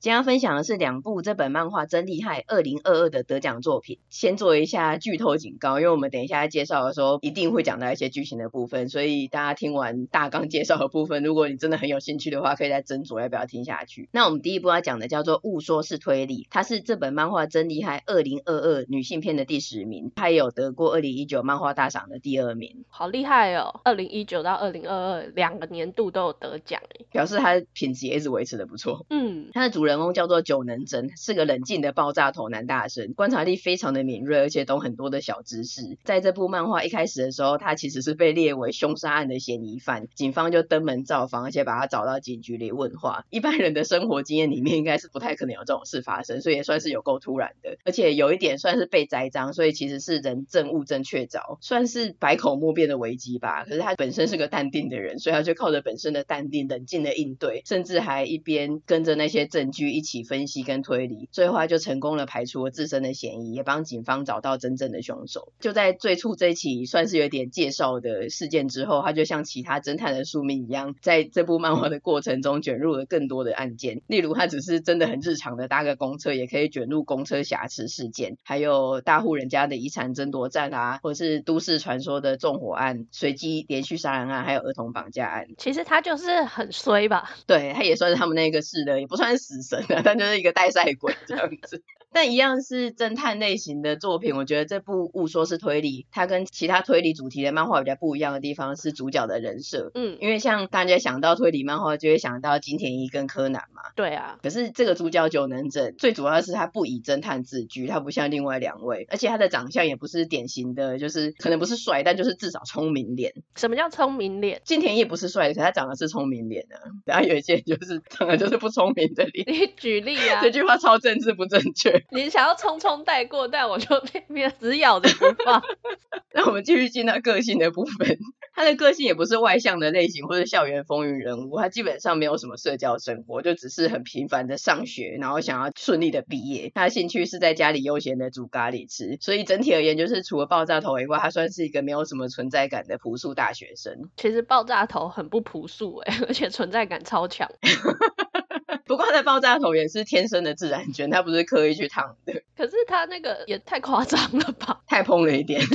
今天要分享的是两部这本漫画真厉害二零二二的得奖作品。先做一下剧透警告，因为我们等一下介绍的时候一定会讲到一些剧情的部分，所以大家听完大纲介绍的部分，如果你真的很有兴趣的话，可以再斟酌要不要听下去。那我们第一部要讲的叫做《误说是推理》，它是这本漫画真厉害二零二二女性片的第十名，它也有得过二零一九漫画大赏的第二名，好厉害哦！二零一九到二零二二两个年度都有得奖，表示它的品质也一直维持的不错。嗯，它的主人公叫做久能真是个冷静的爆炸头男大神，观察力非常的敏锐，而且懂很多的小知识。在这部漫画一开始的时候，他其实是被列为凶杀案的嫌疑犯，警方就登门造访，而且把他找到警局里问话。一般人的生活经验里面，应该是不太可能有这种事发生，所以也算是有够突然的。而且有一点算是被栽赃，所以其实是人证物证确凿，算是百口莫辩的危机吧。可是他本身是个淡定的人，所以他就靠着本身的淡定、冷静的应对，甚至还一边跟着那些证据一起分析。跟推理，最后他就成功了排除了自身的嫌疑，也帮警方找到真正的凶手。就在最初这起算是有点介绍的事件之后，他就像其他侦探的宿命一样，在这部漫画的过程中卷入了更多的案件。例如，他只是真的很日常的搭个公车，也可以卷入公车瑕疵事件，还有大户人家的遗产争夺战啊，或是都市传说的纵火案、随机连续杀人案，还有儿童绑架案。其实他就是很衰吧？对，他也算是他们那个市的，也不算死神啊，但就是一个。带赛鬼这样子。但一样是侦探类型的作品，我觉得这部误说是推理，它跟其他推理主题的漫画比较不一样的地方是主角的人设。嗯，因为像大家想到推理漫画，就会想到金田一跟柯南嘛。对啊。可是这个主角久能整，最主要是他不以侦探自居，他不像另外两位，而且他的长相也不是典型的，就是可能不是帅，但就是至少聪明脸。什么叫聪明脸？金田一不是帅的，可他长得是聪明脸啊。然后有一些就是长得就是不聪明的脸。你举例啊？这句话超政治不正确。你想要匆匆带过，但我就偏偏死咬着不放。那我们继续进到个性的部分。他的个性也不是外向的类型，或者校园风云人物。他基本上没有什么社交生活，就只是很平凡的上学，然后想要顺利的毕业。他的兴趣是在家里悠闲的煮咖喱吃。所以整体而言，就是除了爆炸头以外，他算是一个没有什么存在感的朴素大学生。其实爆炸头很不朴素哎，而且存在感超强。不过他的爆炸头也是天生的自然卷，他不是刻意去烫的。可是他那个也太夸张了吧？太蓬了一点。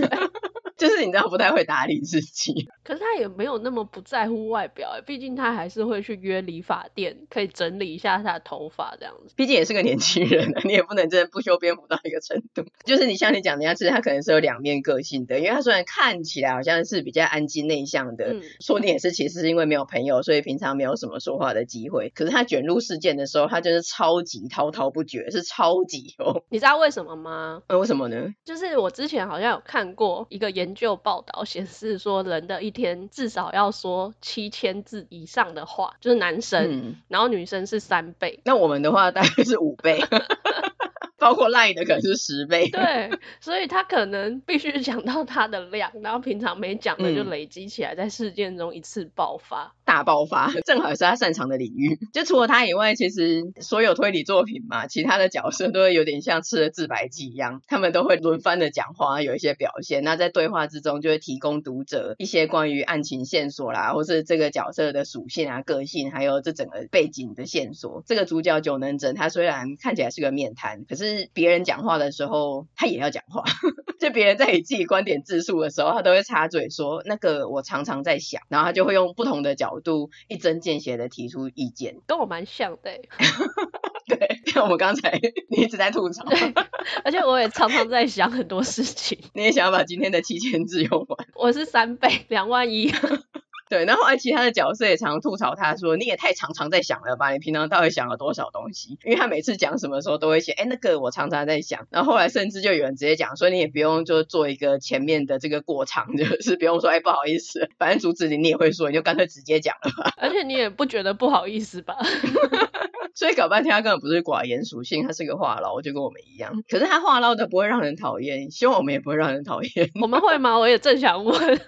就是你知道不太会打理自己，可是他也没有那么不在乎外表哎，毕竟他还是会去约理发店，可以整理一下他的头发这样子。毕竟也是个年轻人，你也不能真的不修边幅到一个程度。就是你像你讲的，其实他可能是有两面个性的，因为他虽然看起来好像是比较安静内向的，嗯、说你也是其实是因为没有朋友，所以平常没有什么说话的机会。可是他卷入事件的时候，他就是超级滔滔不绝，是超级哦。你知道为什么吗？呃，为什么呢？就是我之前好像有看过一个研究报道显示说，人的一天至少要说七千字以上的话，就是男生，嗯、然后女生是三倍。那我们的话大概是五倍。包括赖的可能是十倍，对，所以他可能必须讲到他的量，然后平常没讲的就累积起来，在事件中一次爆发，嗯、大爆发，正好也是他擅长的领域。就除了他以外，其实所有推理作品嘛，其他的角色都会有点像吃了自白剂一样，他们都会轮番的讲话，有一些表现。那在对话之中，就会提供读者一些关于案情线索啦，或是这个角色的属性啊、个性，还有这整个背景的线索。这个主角九能整，他虽然看起来是个面瘫，可是。别人讲话的时候，他也要讲话。就别人在以自己观点自述的时候，他都会插嘴说：“那个我常常在想。”然后他就会用不同的角度一针见血的提出意见，跟我蛮像的。对，像我们刚才你一直在吐槽，而且我也常常在想很多事情。你也想要把今天的七千字用完？我是三倍，两万一。对，然后后来其他的角色也常常吐槽他说：“你也太常常在想了吧？你平常到底想了多少东西？”因为他每次讲什么时候都会写：“哎，那个我常常在想。”然后后来甚至就有人直接讲说：“你也不用就做一个前面的这个过场，就是不用说哎不好意思，反正主旨你你也会说，你就干脆直接讲了吧。”而且你也不觉得不好意思吧？所以搞半天他根本不是寡言属性，他是个话痨，就跟我们一样。可是他话唠的不会让人讨厌，希望我们也不会让人讨厌。我们会吗？我也正想问。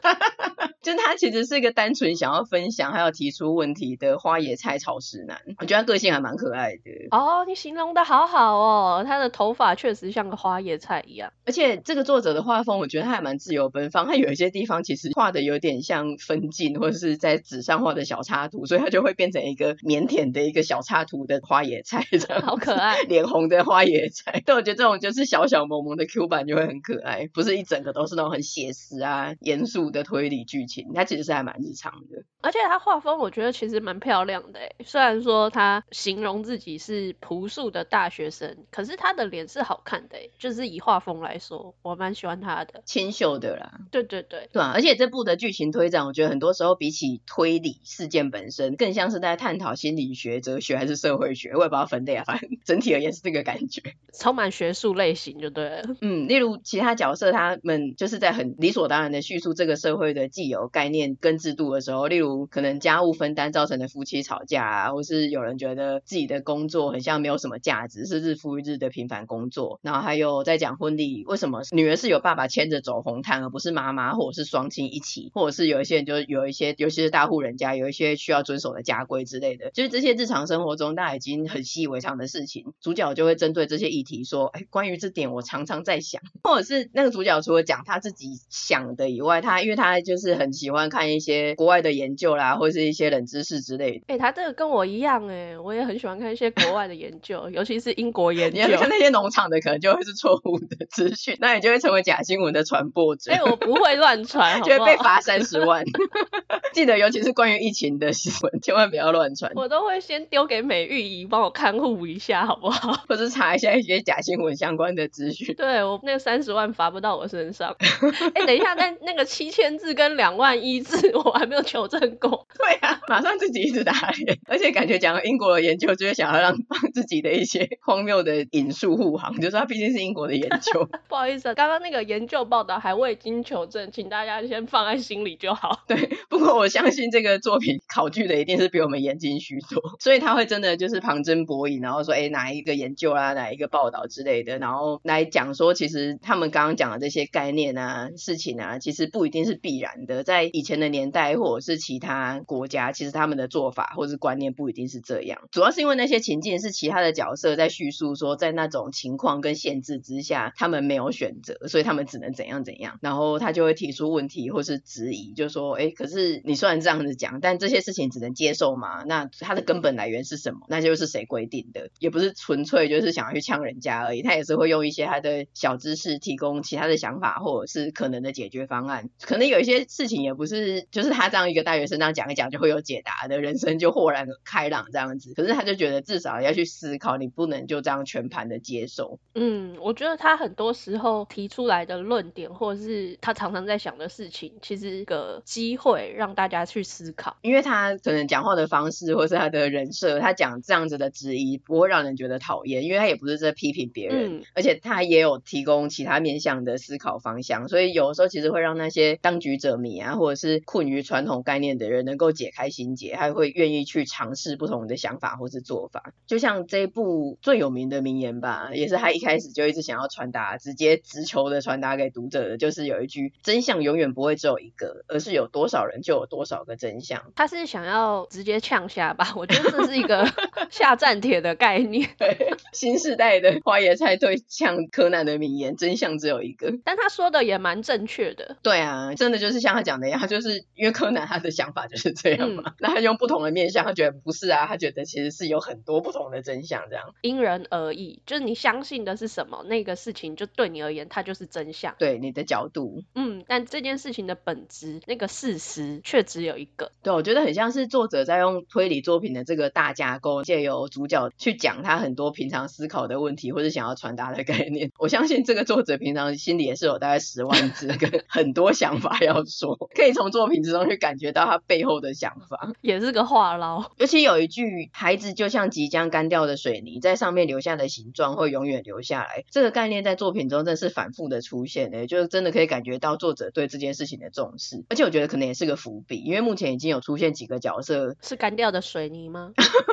就他其实是一个单单纯想要分享还有提出问题的花野菜草食男。我觉得他个性还蛮可爱的。哦，你形容的好好哦，他的头发确实像个花野菜一样。而且这个作者的画风，我觉得他还蛮自由奔放。他有一些地方其实画的有点像分镜，或者是在纸上画的小插图，所以他就会变成一个腼腆的一个小插图的花野菜，这样好可爱，脸红的花野菜。但，我觉得这种就是小小萌萌的 Q 版就会很可爱，不是一整个都是那种很写实啊、严肃的推理剧情。他其实是还蛮日长的，而且他画风我觉得其实蛮漂亮的。虽然说他形容自己是朴素的大学生，可是他的脸是好看的，就是以画风来说，我蛮喜欢他的，清秀的啦。对对对，对啊，而且这部的剧情推展，我觉得很多时候比起推理事件本身，更像是在探讨心理学、哲学还是社会学，我也不知道分类啊，反正 整体而言是这个感觉，充满学术类型就对了。嗯，例如其他角色，他们就是在很理所当然的叙述这个社会的既有概念跟制度的时候，例如可能家务分担造成的夫妻吵架啊，或是有人觉得自己的工作很像没有什么价值，是日复一日的平凡工作，然后还有在讲婚礼，为什么女儿是有爸爸牵着走红毯，而不是妈妈或者是双亲一起，或者是有一些人就有一些，尤其是大户人家有一些需要遵守的家规之类的，就是这些日常生活中大家已经很习以为常的事情，主角就会针对这些议题说，哎，关于这点我常常在想，或者是那个主角除了讲他自己想的以外，他因为他就是很喜欢看一些国外的研究啦，或是一些冷知识之类的。哎，他这个跟我一样哎，我也很喜欢看一些国外的研究，尤其是英国研究。看那些农场的可能就会是错误的资讯，那你就会成为假新闻的传播者。哎，我不会乱传，就会被罚三十万。记得，尤其是关于疫情的新闻，千万不要乱传。我都会先丢给美玉姨帮我看护一下，好不好？或是查一下一些假新闻相关的资讯。对，我那三十万罚不到我身上。哎，等一下，那那个七千字跟两万一字，我还没有求证过。对啊，马上自己一直打脸，而且感觉讲英国的研究，就是想要让帮自己的一些荒谬的引述护航，就是它毕竟是英国的研究。不好意思，刚刚那个研究报道还未经求证，请大家先放在心里就好。对，不过我相信这个作品考据的一定是比我们严谨许多，所以他会真的就是旁征博引，然后说，哎，哪一个研究啊，哪一个报道之类的，然后来讲说，其实他们刚刚讲的这些概念啊、事情啊，其实不一定是必然的，在以前的年代或者是其他国家，其实他们的做法或是观念不一定是这样，主要是因为那些情境是其他的角色在叙述说，在那种情况跟限制之下，他们没有选择，所以他们只能怎样怎样，然后他就会提出问题或是质疑，就说，哎，可是你虽然这样子讲，但这些事情只能接受吗？那它的根本来源是什么？那就是谁规定的？也不是纯粹就是想要去呛人家而已，他也是会用一些他的小知识提供其他的想法或者是可能的解决方案。可能有一些事情也不是就是他这样一个大学生这样讲一讲就会有解答的，人生就豁然开朗这样子。可是他就觉得至少要去思考，你不能就这样全盘的接受。嗯，我觉得他很多时候提出来的论点，或者是他常常在想的事情，其实个机会让大家去思考，因为他可能讲话的方式，或是他的人设，他讲这样子的质疑不会让人觉得讨厌，因为他也不是在批评别人，嗯、而且他也有提供其他面向的思考方向，所以有的时候其实会让那些当局者迷啊，或者是困于传统概念的人能够解开心结，还会愿意去尝试不同的想法或是做法。就像这一部最有名的名言吧，也是他一开始就一直想要传达，直接直球的传达给读者的，就是有一句：真相永远不会只有一个，而是有多少人就有多少个真相。他是想要直接呛下吧？我觉得这是一个 下战帖的概念。对，新时代的花椰菜对呛柯南的名言：真相只有一个。但他说的也蛮正确的。对啊，真的就是像他讲的一样，就是因为柯南他的想法就是这样嘛。嗯、那他用不同的面向，他觉得不是啊，他觉得其实是有很多不同的真相，这样因人而异。就是你相信的是什么，那个事情就对你而言，它就是真相。对你的角度，嗯，但这件事情的本质，那个事实却只有一个。对，我觉得很像是作者在用推理作品的这个大架构，借由主角去讲他很多平常思考的问题，或者想要传达的概念。我相信这个作者平常心里也是有大概十万字跟 很多想法要说，可以从作品之中去感觉到他背后的想法，也是个话痨。尤其有一句“孩子就像即将干掉的水泥，在上面留下的形状会永远留下来”，这个概念在作品中真是反复的出现的，就是真的可以感觉到作者对这件事情的重视。而且我觉得可能也是个伏笔，因为目前已经有出现几个角色是干掉的水泥吗？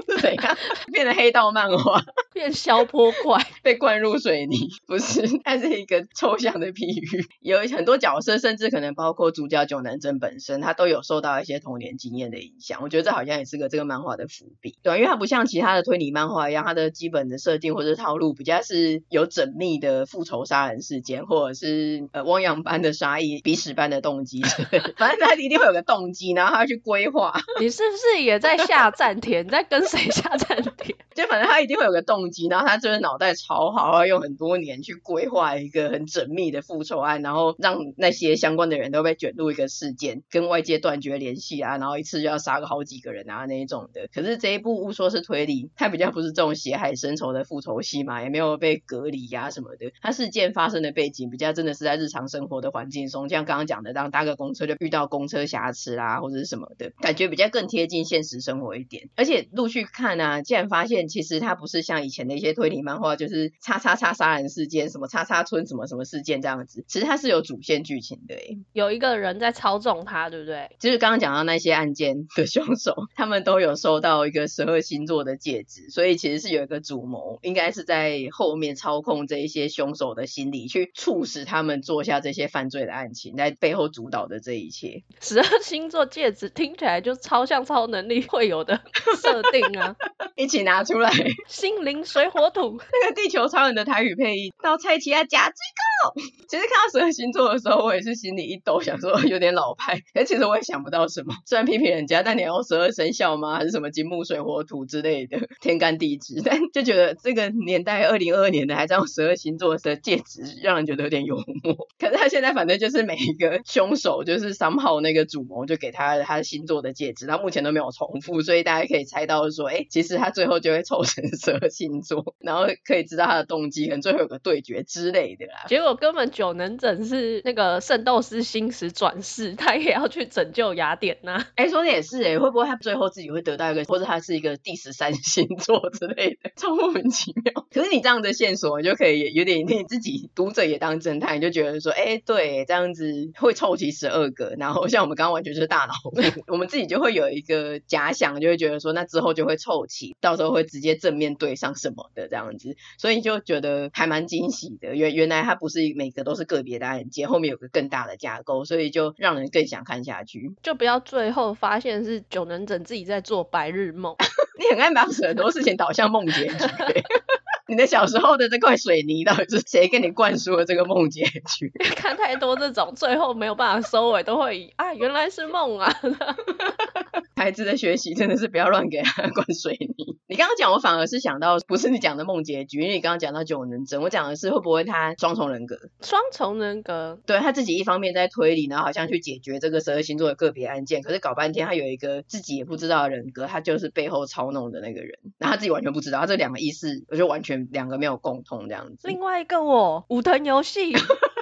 是怎样变成黑道漫画？变消波块，被灌入水泥，不是，它是一个抽象的比喻。有很多角色，甚至可能包括主角九南真本身，他都有受到一些童年经验的影响。我觉得这好像也是个这个漫画的伏笔，对，因为它不像其他的推理漫画一样，它的基本的设定或者套路比较是有缜密的复仇杀人事件，或者是呃汪洋般的杀意、鼻屎般的动机，反正他一定会有个动机，然后他要去规划。你是不是也在下战田？你在跟谁下战田？就反正他一定会有个动机，然后他就是脑袋超好，要用很多年去规划一个很缜密的复仇案，然后让那些相关的人都被卷入一个事件，跟外界断绝联系啊，然后一次就要杀个好几个人啊那一种的。可是这一部误说是推理，它比较不是这种血海深仇的复仇戏嘛，也没有被隔离呀、啊、什么的。它事件发生的背景比较真的是在日常生活的环境中，像刚刚讲的，当搭个公车就遇到公车瑕疵啦，或者是什么的，感觉比较更贴近现实生活一点。而且陆续看啊，竟然发现其实它不是像以前的一些推理漫画，就是叉叉叉杀人事件，什么叉叉村什么什么事件这样子。其实它是有主线剧情的，有一个人在操纵他，对不对？就是刚刚讲到那些案件的凶手，他们都有收到一个十二星座的戒指，所以其实是有一个主谋，应该是在后面操控这一些凶手的心理，去促使他们做下这些犯罪的案情，在背后主导的这一切。十二星座戒指听起来就超像超能力会有的 设定啊！一起拿出来，心灵水火土，那个地球超人的台语配音，到蔡奇亚加最高。其实看到十二星座的时候，我也是心里一抖，想说有点老派，哎其实我也想不到什么。虽然批评人家，但你要用十二生肖吗？还是什么金木水火土之类的天干地支？但就觉得这个年代二零二二年的还在用十二星座的戒指，让人觉得有点幽默。可是他现在反正就是每一个凶手，就是三号那个主谋就给他他的星座的戒指，他目前都没有重复，所以大家可以猜到说，哎，其实他最后就会凑成十二星座，然后可以知道他的动机，可能最后有个对决之类的啦。结果根本久能整是那个圣斗士星矢转世，他也要去拯救雅典娜。哎，说的也是哎，会不会他最后自己会得到一个，或者他是一个第十三星座之类的，超莫名其妙。可是你这样的线索，你就可以有点你自己读者也当侦探，你就觉得说，哎，对，这样子会凑齐十二个，然后像我们刚刚完全就是大脑，我们自己就会有一个假想，就会觉得说，那之后就会凑齐，到时候会直接正面对上什么的这样子，所以就觉得还蛮惊喜的。原原来他不是每个都是个别的案件，后面有个更大的架构，所以就让人更想看下去。就不要最后发现是九能整自己在做白日梦。你很爱把很多事情导向梦结局。你的小时候的这块水泥到底是谁给你灌输了这个梦结局？看太多这种最后没有办法收尾，都会以啊原来是梦啊。孩子的学习真的是不要乱给他灌水泥。你刚刚讲，我反而是想到不是你讲的梦结局，因为你刚刚讲到九能真，我讲的是会不会他双重人格？双重人格，对，他自己一方面在推理，然后好像去解决这个十二星座的个别案件，可是搞半天他有一个自己也不知道的人格，他就是背后操弄的那个人，然后他自己完全不知道，他这两个意思我就完全两个没有共通这样子。另外一个我武藤游戏。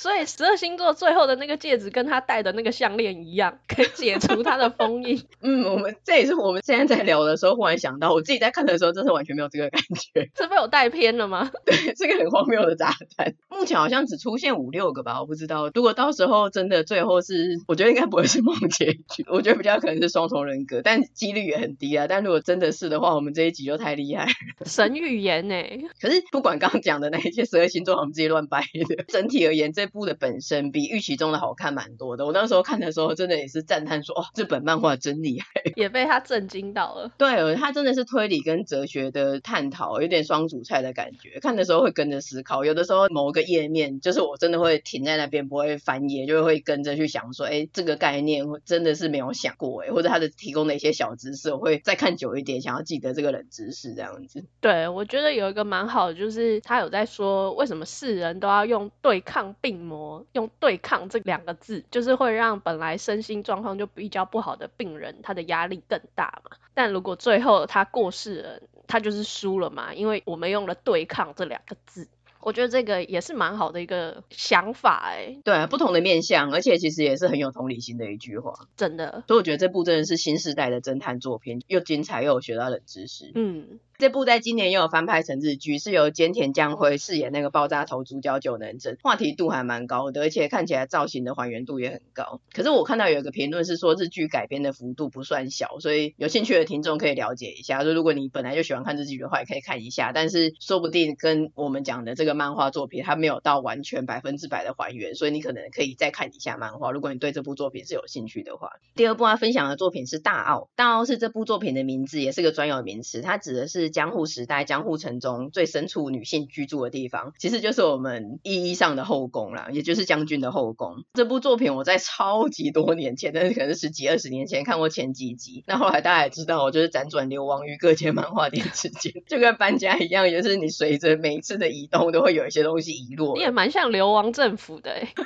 所以十二星座最后的那个戒指跟他戴的那个项链一样，可以解除他的封印。嗯，我们这也是我们现在在聊的时候忽然想到，我自己在看的时候真是完全没有这个感觉。是被我带偏了吗？对，是个很荒谬的炸弹。目前好像只出现五六个吧，我不知道。如果到时候真的最后是，我觉得应该不会是梦结局，我觉得比较可能是双重人格，但几率也很低啊。但如果真的是的话，我们这一集就太厉害了。神预言呢、欸？可是不管刚刚讲的那一些十二星座，我们自己乱掰的。整体而言，这部的本身比预期中的好看蛮多的。我那时候看的时候，真的也是赞叹说：“哦，这本漫画真厉害。”也被他震惊到了。对，他真的是推理跟哲学的探讨，有点双主菜的感觉。看的时候会跟着思考，有的时候某个页面就是我真的会停在那边，不会翻页，就会跟着去想说：“哎，这个概念真的是没有想过哎。”或者他的提供的一些小知识，我会再看久一点，想要记得这个冷知识这样子。对，我觉得有一个蛮好的，就是他有在说为什么世人都要用对抗病魔，用。对抗这两个字，就是会让本来身心状况就比较不好的病人，他的压力更大嘛。但如果最后他过世了，他就是输了嘛，因为我们用了对抗这两个字。我觉得这个也是蛮好的一个想法哎。对啊，不同的面向，而且其实也是很有同理心的一句话，真的。所以我觉得这部真的是新时代的侦探作品，又精彩又有学到冷知识。嗯。这部在今年又有翻拍成日剧，是由菅田将晖饰演那个爆炸头主角九能整，话题度还蛮高的，而且看起来造型的还原度也很高。可是我看到有一个评论是说日剧改编的幅度不算小，所以有兴趣的听众可以了解一下。说如果你本来就喜欢看日剧的话，也可以看一下。但是说不定跟我们讲的这个漫画作品，它没有到完全百分之百的还原，所以你可能可以再看一下漫画。如果你对这部作品是有兴趣的话，第二部要分享的作品是大奥。大奥是这部作品的名字，也是个专有名词，它指的是江户时代江户城中最深处女性居住的地方，其实就是我们意义上的后宫啦，也就是将军的后宫。这部作品我在超级多年前，但是可能十几二十年前看过前几集，那后来大家也知道，我就是辗转流亡于各间漫画店之间，就跟搬家一样，就是你随着每一次的移动，都会有一些东西遗落。你也蛮像流亡政府的欸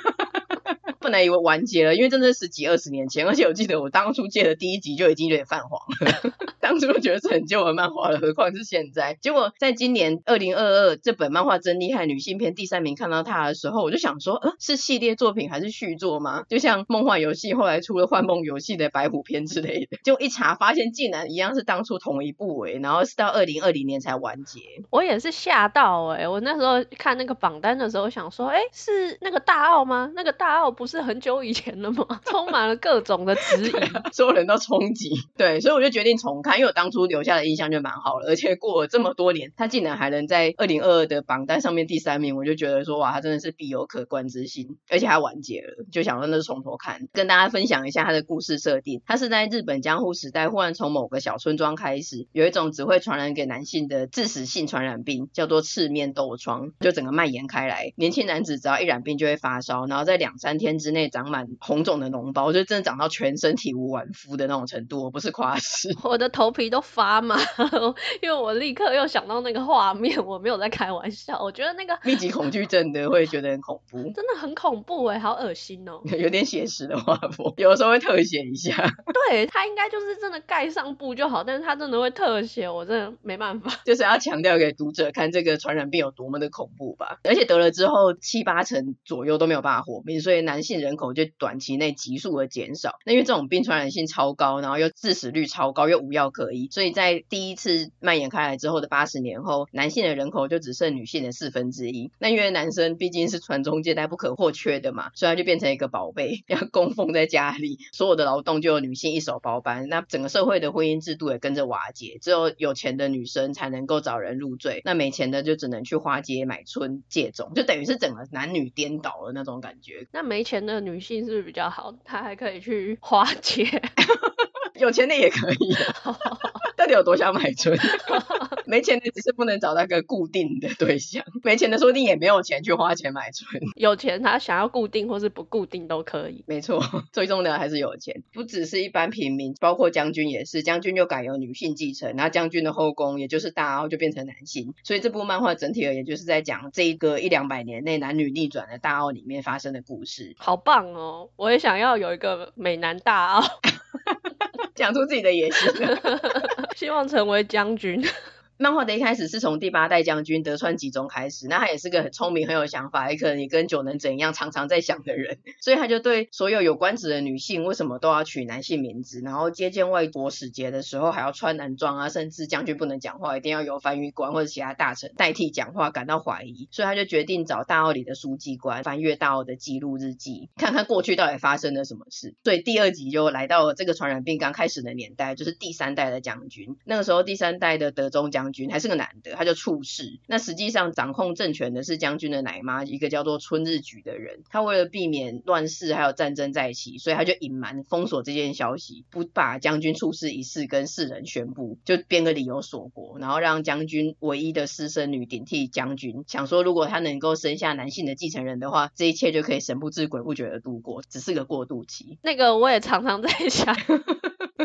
本来以为完结了，因为真的是十几二十年前，而且我记得我当初借的第一集就已经有点泛黄了。当初觉得是很旧的漫画了，何况是现在。结果在今年二零二二这本漫画真厉害女性篇第三名看到它的时候，我就想说，呃，是系列作品还是续作吗？就像梦幻游戏后来出了幻梦游戏的白虎篇之类的，就一查发现竟然一样是当初同一部诶，然后是到二零二零年才完结。我也是吓到诶，我那时候看那个榜单的时候想说，诶，是那个大奥吗？那个大奥不是。是很久以前了吗？充满了各种的质疑，所有人都冲击。对，所以我就决定重看，因为我当初留下的印象就蛮好了，而且过了这么多年，他竟然还能在二零二二的榜单上面第三名，我就觉得说哇，他真的是必有可观之心，而且还完结了，就想说那是从头看，跟大家分享一下他的故事设定。他是在日本江户时代，忽然从某个小村庄开始，有一种只会传染给男性的致死性传染病，叫做赤面痘疮，就整个蔓延开来。年轻男子只要一染病就会发烧，然后在两三天之之内长满红肿的脓包，就真的长到全身体无完肤的那种程度，我不是夸饰。我的头皮都发麻，因为我立刻又想到那个画面，我没有在开玩笑。我觉得那个密集恐惧症的会觉得很恐怖，真的很恐怖哎，好恶心哦，有点写实的画风，有的时候会特写一下。对，他应该就是真的盖上布就好，但是他真的会特写，我真的没办法。就是要强调给读者看这个传染病有多么的恐怖吧，而且得了之后七八成左右都没有办法活命，所以男性人口就短期内急速的减少。那因为这种病传染性超高，然后又致死率超高，又无药可医，所以在第一次蔓延开来之后的八十年后，男性的人口就只剩女性的四分之一。那因为男生毕竟是传宗接代不可或缺的嘛，所以他就变成一个宝贝，要供奉在家里，所有的劳动就由女性一手包办。那整个社会的婚姻制度也跟着瓦解，只有有钱的女生才能够找人入赘，那没钱的就只能去花街买春借种，就等于是整个男女颠倒了那种感觉。那没钱的女性是比较好？她还可以去花钱，有钱的也可以。到底有多想买春？没钱的只是不能找到一个固定的对象，没钱的说不定也没有钱去花钱买春。有钱他想要固定或是不固定都可以。没错，最重要的还是有钱。不只是一般平民，包括将军也是。将军就改由女性继承，那将军的后宫也就是大奥就变成男性。所以这部漫画整体而言就是在讲这一个一两百年内男女逆转的大奥里面发生的故事。好棒哦！我也想要有一个美男大奥，讲出自己的野心，希望成为将军。漫画的一开始是从第八代将军德川吉宗开始，那他也是个很聪明、很有想法，也可能也跟久能怎样常常在想的人，所以他就对所有有官职的女性为什么都要取男性名字，然后接见外国使节的时候还要穿男装啊，甚至将军不能讲话，一定要由翻译官或者其他大臣代替讲话，感到怀疑，所以他就决定找大奥里的书记官翻阅大奥的记录日记，看看过去到底发生了什么事。所以第二集就来到了这个传染病刚开始的年代，就是第三代的将军，那个时候第三代的德宗将。将军还是个男的，他就处世。那实际上掌控政权的是将军的奶妈，一个叫做春日举的人。他为了避免乱世还有战争在一起，所以他就隐瞒封锁这件消息，不把将军处世一事跟世人宣布，就编个理由锁国，然后让将军唯一的私生女顶替将军，想说如果他能够生下男性的继承人的话，这一切就可以神不知鬼不觉的度过，只是个过渡期。那个我也常常在想。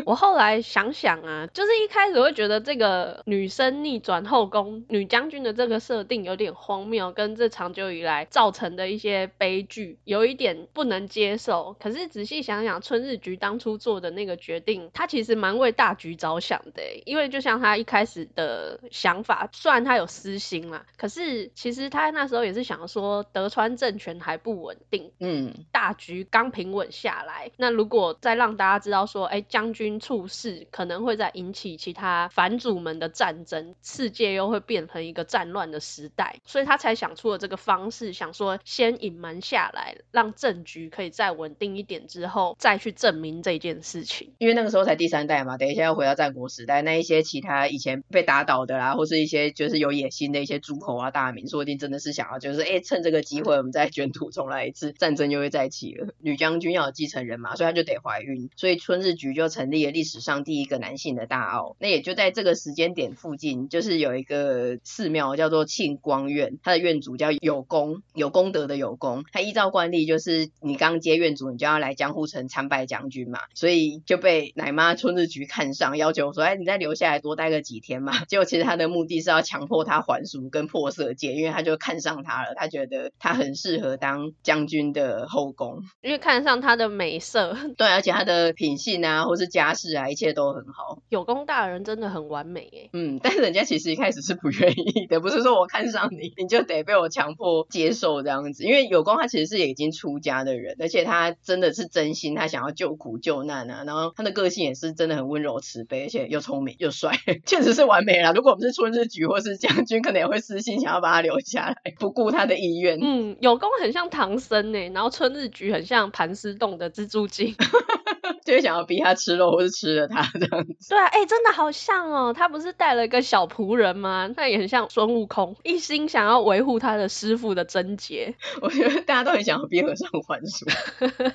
我后来想想啊，就是一开始会觉得这个女生逆转后宫女将军的这个设定有点荒谬，跟这长久以来造成的一些悲剧有一点不能接受。可是仔细想想，春日局当初做的那个决定，他其实蛮为大局着想的。因为就像他一开始的想法，虽然他有私心啦，可是其实他那时候也是想说，德川政权还不稳定，嗯，大局刚平稳下来，那如果再让大家知道说，哎，将军。处事，可能会再引起其他藩主们的战争，世界又会变成一个战乱的时代，所以他才想出了这个方式，想说先隐瞒下来，让政局可以再稳定一点之后，再去证明这件事情。因为那个时候才第三代嘛，等一下要回到战国时代，那一些其他以前被打倒的啦，或是一些就是有野心的一些诸侯啊、大名，说不定真的是想要就是哎，趁这个机会我们再卷土重来一次，战争又会再起了。女将军要有继承人嘛，所以她就得怀孕，所以春日局就成立了历史上第一个男性的大奥。那也就在这个时间点附近，就是有一个寺庙叫做庆光院，他的院主叫有功，有功德的有功。他依照惯例，就是你刚接院主，你就要来江户城参拜将军嘛，所以就被奶妈春日局看上，要求说，哎，你再留下来多待个几天嘛。结果其实他的目的是要强迫他还俗跟破色戒，因为他就看上他了，他觉得他很适合当将军的后宫，因为看上他的美色，对，而且他的品性啊，或是家世啊，一切都很好。有功大人真的很完美耶，嗯，但是人家其实一开始是不愿意的，不是说我看上你，你就得被我强迫接受这样子。因为有功他其实是已经出家的人，而且他真的是真心，他想要救苦救难啊。然后他的个性也是真的很温柔慈悲，而且又聪明又帅，确实是完美啦。如果我们是春日局或是将军，可能也会私心想要把他留下来，不顾他的意愿。嗯，有功很像唐僧呢，然后春日局很像盘丝洞的蜘蛛精。就会想要逼他吃肉，或是吃了他这样子。对啊，哎、欸，真的好像哦，他不是带了一个小仆人吗？那也很像孙悟空，一心想要维护他的师傅的贞洁。我觉得大家都很想要逼和尚还俗，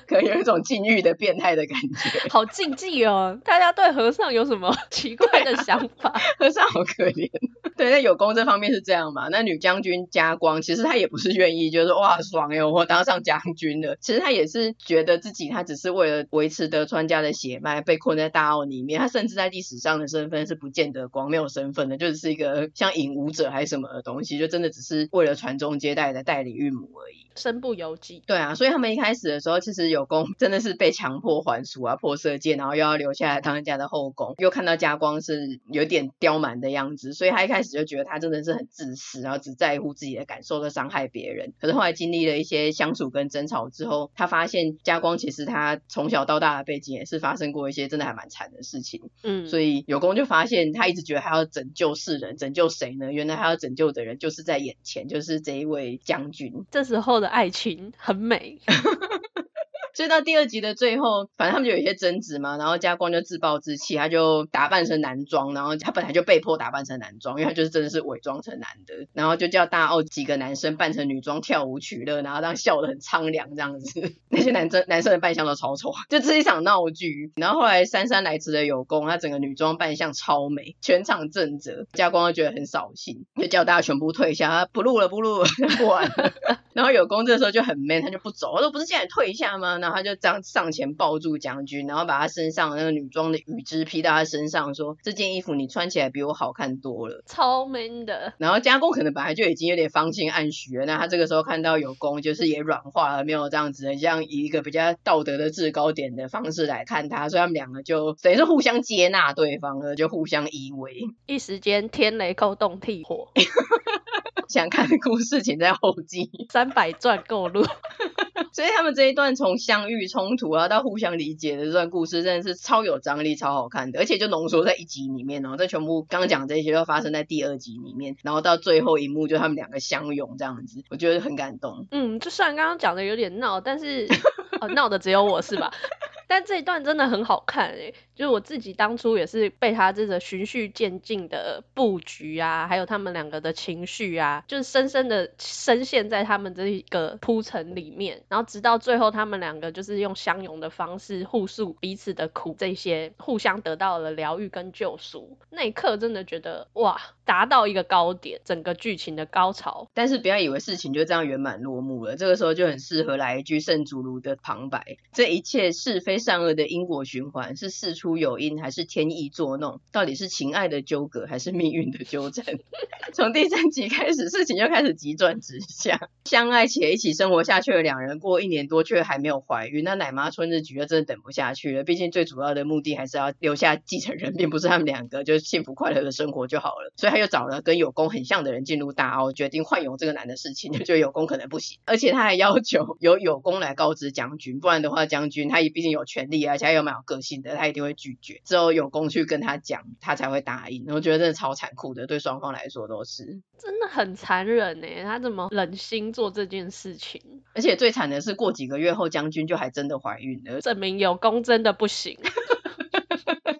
可能有一种禁欲的变态的感觉。好禁忌哦！大家对和尚有什么 奇怪的想法？和尚好可怜。对，那有功这方面是这样嘛？那女将军加光其实她也不是愿意，就是哇爽哟，我当上将军了。其实她也是觉得自己，她只是为了维持德川家的血脉，被困在大奥里面。他甚至在历史上的身份是不见得光，没有身份的，就只是一个像隐武者还是什么的东西，就真的只是为了传宗接代的代理孕母而已，身不由己。对啊，所以他们一开始的时候，其实有功真的是被强迫还俗啊，破色戒，然后又要留下来当人家的后宫，又看到家光是有点刁蛮的样子，所以他一开始就觉得他真的是。很自私，然后只在乎自己的感受，都伤害别人。可是后来经历了一些相处跟争吵之后，他发现家光其实他从小到大的背景也是发生过一些真的还蛮惨的事情。嗯，所以有功就发现他一直觉得他要拯救世人，拯救谁呢？原来他要拯救的人就是在眼前，就是这一位将军。这时候的爱情很美。所以到第二集的最后，反正他们就有一些争执嘛，然后家光就自暴自弃，他就打扮成男装，然后他本来就被迫打扮成男装，因为他就是真的是伪装成男的，然后就叫大奥几个男生扮成女装跳舞取乐，然后这样笑得很苍凉这样子。那些男生男生的扮相都超丑，就这是一场闹剧。然后后来姗姗来迟的有功，他整个女装扮相超美，全场正则，家光就觉得很扫兴，就叫大家全部退下，他不录了不录了，不 玩了。然后有功这时候就很 man，他就不走，他说不是叫你退一下吗？然后他就这样上前抱住将军，然后把他身上那个女装的羽织披到他身上，说这件衣服你穿起来比我好看多了，超 man 的。然后家光可能本来就已经有点芳心暗许了，那他这个时候看到有功，就是也软化了，没有这样子，很像以一个比较道德的制高点的方式来看他，所以他们两个就等于是互相接纳对方了，就互相依偎，一时间天雷勾动地火。想看的故事，请在后记。三百转够录。所以他们这一段从相遇冲突啊到互相理解的这段故事，真的是超有张力、超好看的，而且就浓缩在一集里面哦。这全部刚刚讲这些都发生在第二集里面，然后到最后一幕就他们两个相拥这样子，我觉得很感动。嗯，就虽然刚刚讲的有点闹，但是哦，闹的只有我是吧？但这一段真的很好看诶，就是我自己当初也是被他这个循序渐进的布局啊，还有他们两个的情绪啊，就是深深的深陷在他们这一个铺陈里面，然后直到最后他们两个就是用相拥的方式互诉彼此的苦，这些互相得到了疗愈跟救赎，那一刻真的觉得哇，达到一个高点，整个剧情的高潮。但是不要以为事情就这样圆满落幕了，这个时候就很适合来一句圣祖卢的旁白：这一切是非。善恶的因果循环是事出有因还是天意作弄？到底是情爱的纠葛还是命运的纠缠？从第三集开始，事情就开始急转直下。相爱且一起生活下去的两人，过一年多却还没有怀孕。那奶妈春日局就真的等不下去了。毕竟最主要的目的还是要留下继承人，并不是他们两个就幸福快乐的生活就好了。所以他又找了跟有功很像的人进入大奥，决定换有这个男的事情，就觉得有功可能不行，而且他还要求由有功来告知将军，不然的话将军他也毕竟有。权利，而且又蛮有个性的，他一定会拒绝。之后有功去跟他讲，他才会答应。我觉得真的超残酷的，对双方来说都是。真的很残忍呢，他怎么忍心做这件事情？而且最惨的是，过几个月后，将军就还真的怀孕了，证明有功真的不行。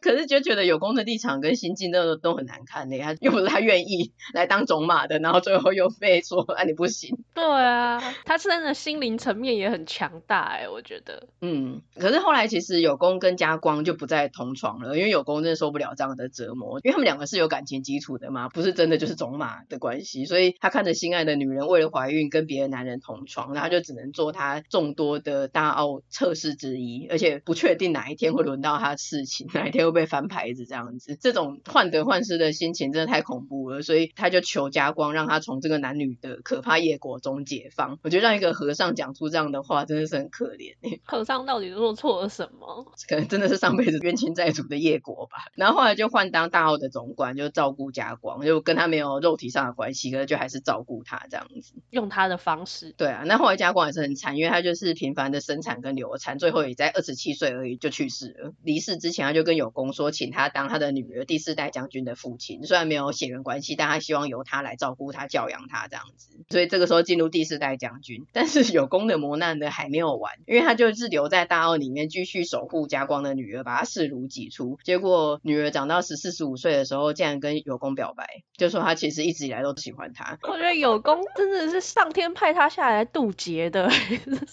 可是就觉得有功的立场跟心境都都很难看的，他又不是他愿意来当种马的，然后最后又被说啊你不行。对啊，他真的心灵层面也很强大哎，我觉得。嗯，可是后来其实有功跟家光就不再同床了，因为有功真的受不了这样的折磨，因为他们两个是有感情基础的嘛，不是真的就是种马的关系，所以他看着心爱的女人为了怀孕跟别的男人同床，然后就只能做他众多的大奥测试之一，而且不确定哪一天会轮到他事情，哪一天会被翻牌子这样子，这种患得患失的心情真的太恐怖了，所以他就求加光让他从这个男女的可怕业果中解放。我觉得让一个和尚讲出这样的话，真的是很可怜。和尚到底做错了什么？可能真的是上辈子冤亲债主的业果吧。然后后来就换当大奥的总管，就照顾家光，就跟他没有肉体上的关系，可是就还是照顾他这样子，用他的方式。对啊，那后来加光也是很惨，因为他就是频繁的生产跟流产，最后也在二十七岁而已就去世了。离世之前他就跟有功说，请他当他的女儿第四代将军的父亲，虽然没有血缘关系，但他希望由他来照顾他、教养他这样子。所以这个时候进入第四代将军，但是有功的磨难的还没有完，因为他就是留在大澳里面继续守护家光的女儿，把他视如己出。结果女儿长到十四十五岁的时候，竟然跟有功表白，就说他其实一直以来都喜欢他。我觉得有功真的是上天派他下来渡劫的，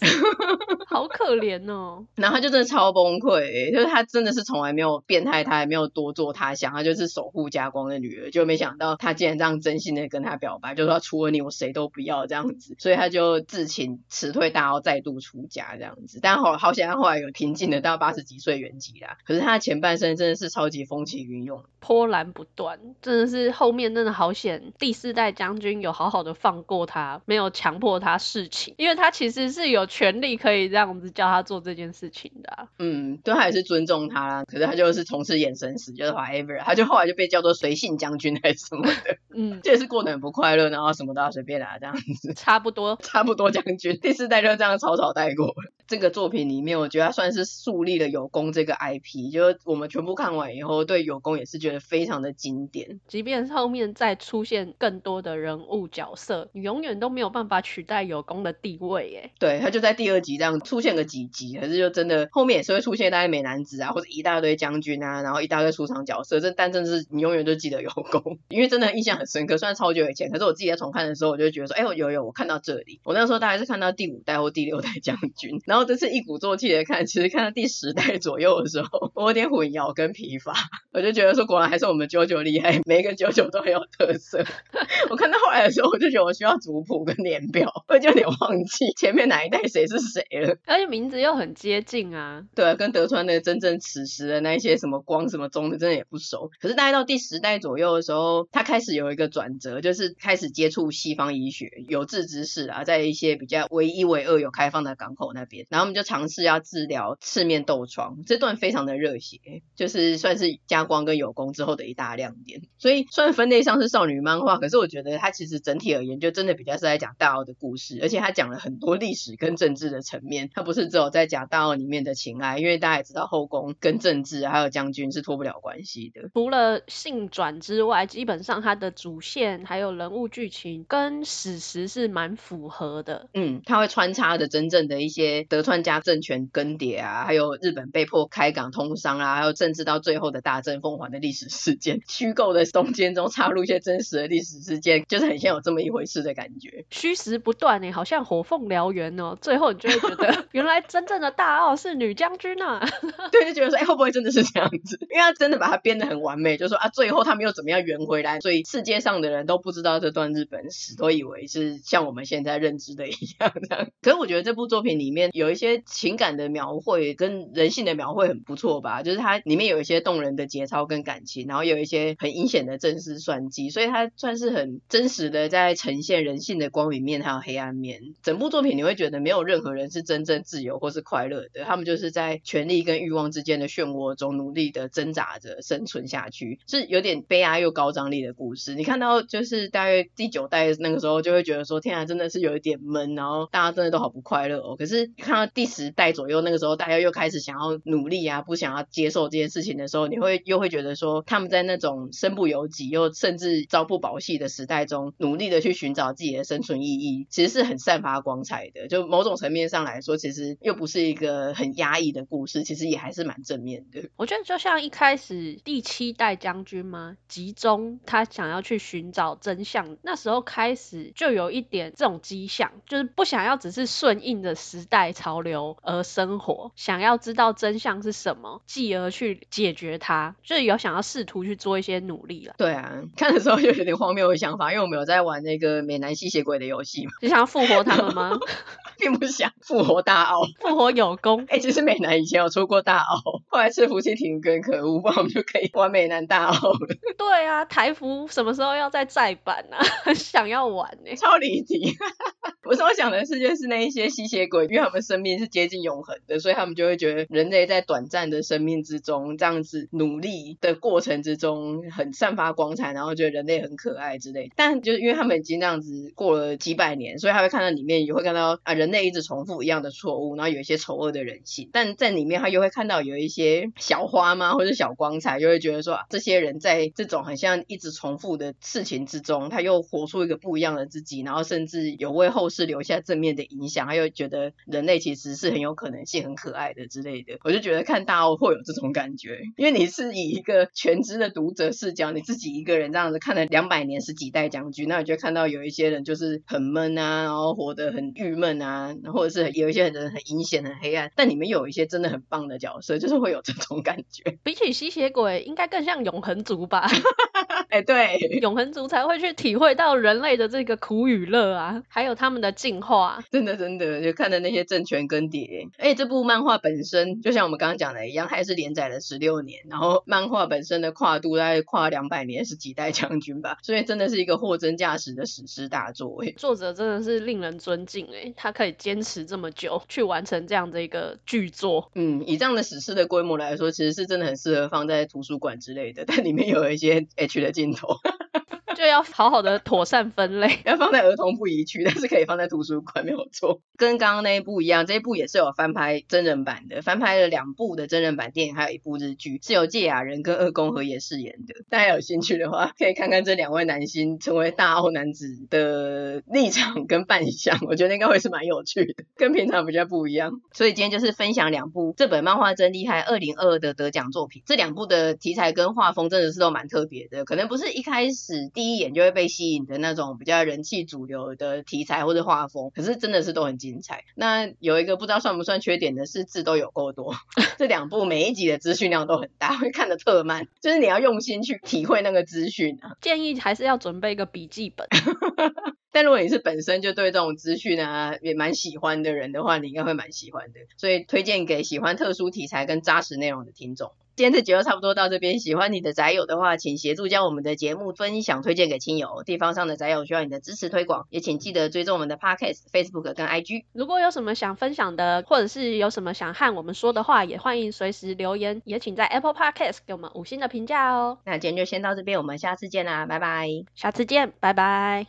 好可怜哦。然后他就真的超崩溃，就是他真的是从来没有变态，他也没有多做他想，他就是守护家光的女儿，就没想到他竟然这样真心的跟他表白，就说除了你我谁都不要这样子，所以他就自请辞退大奥，再度出家这样子。但好好险，他后来有平静的到八十几岁圆寂啦。可是他的前半生真的是超级风起云涌，波澜不断，真的是后面真的好险。第四代将军有好好的放过他，没有强迫他事情，因为他其实是有权利可以这样子叫他做这件事情的啊。嗯，对，他也是尊重他啦。可是他就是从事眼神死，就是 whatever，他就后来就被叫做随性将军还是什么的。嗯，这也是过得很不快乐，然后什么都要随便来这样子。差不多，差不多将军。第四代就这样草草带过。这个作品里面，我觉得他算是树立了有功这个 IP，就是我们全部看完以后，对有功也是觉得非常的经典。即便后面再出现更多的人物角色，你永远都没有办法取代有功的地位耶。对，他就在第二集这样出现个几集，可是就真的后面也是会出现一大堆美男子啊，或者一大堆将军啊，然后一大堆出场角色。这但真是你永远都记得有功，因为真的印象很深刻。虽然超久以前，可是我自己在重看的时候，我就觉得说，哎，我有有，我看到这里。我那时候大概是看到第五代或第六代将军，然后这次一鼓作气的看，其实看到第十代左右的时候，我有点混淆跟疲乏，我就觉得说，果然还是我们九九厉害，每一个九九都很有特色。我看到后来的时候，我就觉得我需要族谱跟年表，我就有点忘记前面哪一代谁是谁了，而且名字又很接近啊。对，跟德川的真正此时的那一些什么光什么宗的，真的也不熟。可是大概到第十代左右的时候，他开始有一个转折，就是开始接触西方医学，有志之士啊，在一些比较唯一唯二有开放的港口那边，然后我们就尝试要治疗赤面痘疮，这段非常的热血，就是算是家光跟有功之后的一大亮点。所以虽然分类上是少女漫画，可是我觉得它其实整体而言，就真的比较是在讲大奥的故事，而且它讲了很多历史跟政治的层面，它不是只有在讲大奥里面的情爱，因为大家也知道后宫跟政治还有将军是脱不了关系的。除了性转之外，基本上它的主线还有人物剧情跟史实是蛮符合的。嗯，它会穿插着真正的一些德川家政权更迭啊，还有日本被迫开港通商啊，还有甚至到最后的大政奉还的历史事件，虚构的中间中插入一些真实的历史事件，就是很像有这么一回事的感觉。虚实不断呢，好像火凤燎原哦，最后你就会觉得 原来真正的大奥是女将军啊。对，就觉得说，哎，会不会真的是这样子？因为他真的把它编得很完美，就说啊，最后他们又怎么样圆回来？所以世界上的人都不知道这段日本史，都以为是像我们现在认知的一样这样。可是我觉得这部作品里面有有一些情感的描绘跟人性的描绘很不错吧，就是它里面有一些动人的节操跟感情，然后有一些很阴险的政治算计，所以它算是很真实的在呈现人性的光明面还有黑暗面。整部作品你会觉得没有任何人是真正自由或是快乐的，他们就是在权力跟欲望之间的漩涡中努力的挣扎着生存下去，是有点悲哀又高张力的故事。你看到就是大约第九代那个时候，就会觉得说天啊，真的是有一点闷，然后大家真的都好不快乐哦。可是看到第十代左右，那个时候大家又开始想要努力啊，不想要接受这件事情的时候，你会又会觉得说，他们在那种身不由己又甚至朝不保夕的时代中，努力的去寻找自己的生存意义，其实是很散发光彩的。就某种层面上来说，其实又不是一个很压抑的故事，其实也还是蛮正面的。我觉得就像一开始第七代将军吗，集中他想要去寻找真相，那时候开始就有一点这种迹象，就是不想要只是顺应的时代潮流而生活，想要知道真相是什么，继而去解决它，就有想要试图去做一些努力了。对啊，看的时候就有点荒谬的想法，因为我们有在玩那个美男吸血鬼的游戏嘛，你想要复活他们吗？并不想复活大奥，复活有功。哎、欸，其实美男以前有出过大奥，后来是福气停更，可恶，不然我们就可以玩美男大奥了。对啊，台服什么时候要再再版啊？很 想要玩呢、欸，超离题。我说我想的世界是那一些吸血鬼，因为他们生命是接近永恒的，所以他们就会觉得人类在短暂的生命之中，这样子努力的过程之中很散发光彩，然后觉得人类很可爱之类。但就是因为他们已经那样子过了几百年，所以他会看到里面也会看到啊，人类一直重复一样的错误，然后有一些丑恶的人性。但在里面他又会看到有一些小花吗，或者小光彩，就会觉得说、啊、这些人在这种很像一直重复的事情之中，他又活出一个不一样的自己，然后甚至有为后世留下正面的影响，他又觉得人类其实是很有可能性、很可爱的之类的。我就觉得看大奥会有这种感觉，因为你是以一个全知的读者视角，你自己一个人这样子看了两百年十几代将军，那你就看到有一些人就是很闷啊，然后活得很郁闷啊，或者是有一些人很阴险、很黑暗，但里面有一些真的很棒的角色，就是会有这种感觉。比起吸血鬼，应该更像永恒族吧？哎、欸，对，永恒族才会去体会到人类的这个苦与乐啊，还有他们的进化。真的，真的，就看的那些政权更迭。哎、欸，这部漫画本身就像我们刚刚讲的一样，它也是连载了十六年，然后漫画本身的跨度大概跨两百年，是几代将军吧，所以真的是一个货真价实的史诗大作。哎，作者真的是令人尊敬。哎，他可以坚持这么久去完成这样的一个巨作。嗯，以这样的史诗的规模来说，其实是真的很适合放在图书馆之类的，但里面有一些 H 的镜头。就要好好的妥善分类，要放在儿童不宜区，但是可以放在图书馆，没有错。跟刚刚那一部一样，这一部也是有翻拍真人版的，翻拍了两部的真人版电影，还有一部日剧，是由堺雅人跟二宫和也饰演的。大家有兴趣的话，可以看看这两位男星成为大奥男子的立场跟扮相，我觉得应该会是蛮有趣的，跟平常比较不一样。所以今天就是分享两部这本漫画真厉害二零二二的得奖作品，这两部的题材跟画风真的是都蛮特别的，可能不是一开始。第一眼就会被吸引的那种比较人气主流的题材或者画风，可是真的是都很精彩。那有一个不知道算不算缺点的是字都有够多，这两部每一集的资讯量都很大，会看得特慢，就是你要用心去体会那个资讯啊。建议还是要准备一个笔记本。但如果你是本身就对这种资讯啊也蛮喜欢的人的话，你应该会蛮喜欢的，所以推荐给喜欢特殊题材跟扎实内容的听众。今天的节目差不多到这边，喜欢你的宅友的话，请协助将我们的节目分享推荐给亲友。地方上的宅友需要你的支持推广，也请记得追踪我们的 Podcast、Facebook 跟 IG。如果有什么想分享的，或者是有什么想和我们说的话，也欢迎随时留言，也请在 Apple Podcast 给我们五星的评价哦。那今天就先到这边，我们下次见啦，拜拜。下次见，拜拜。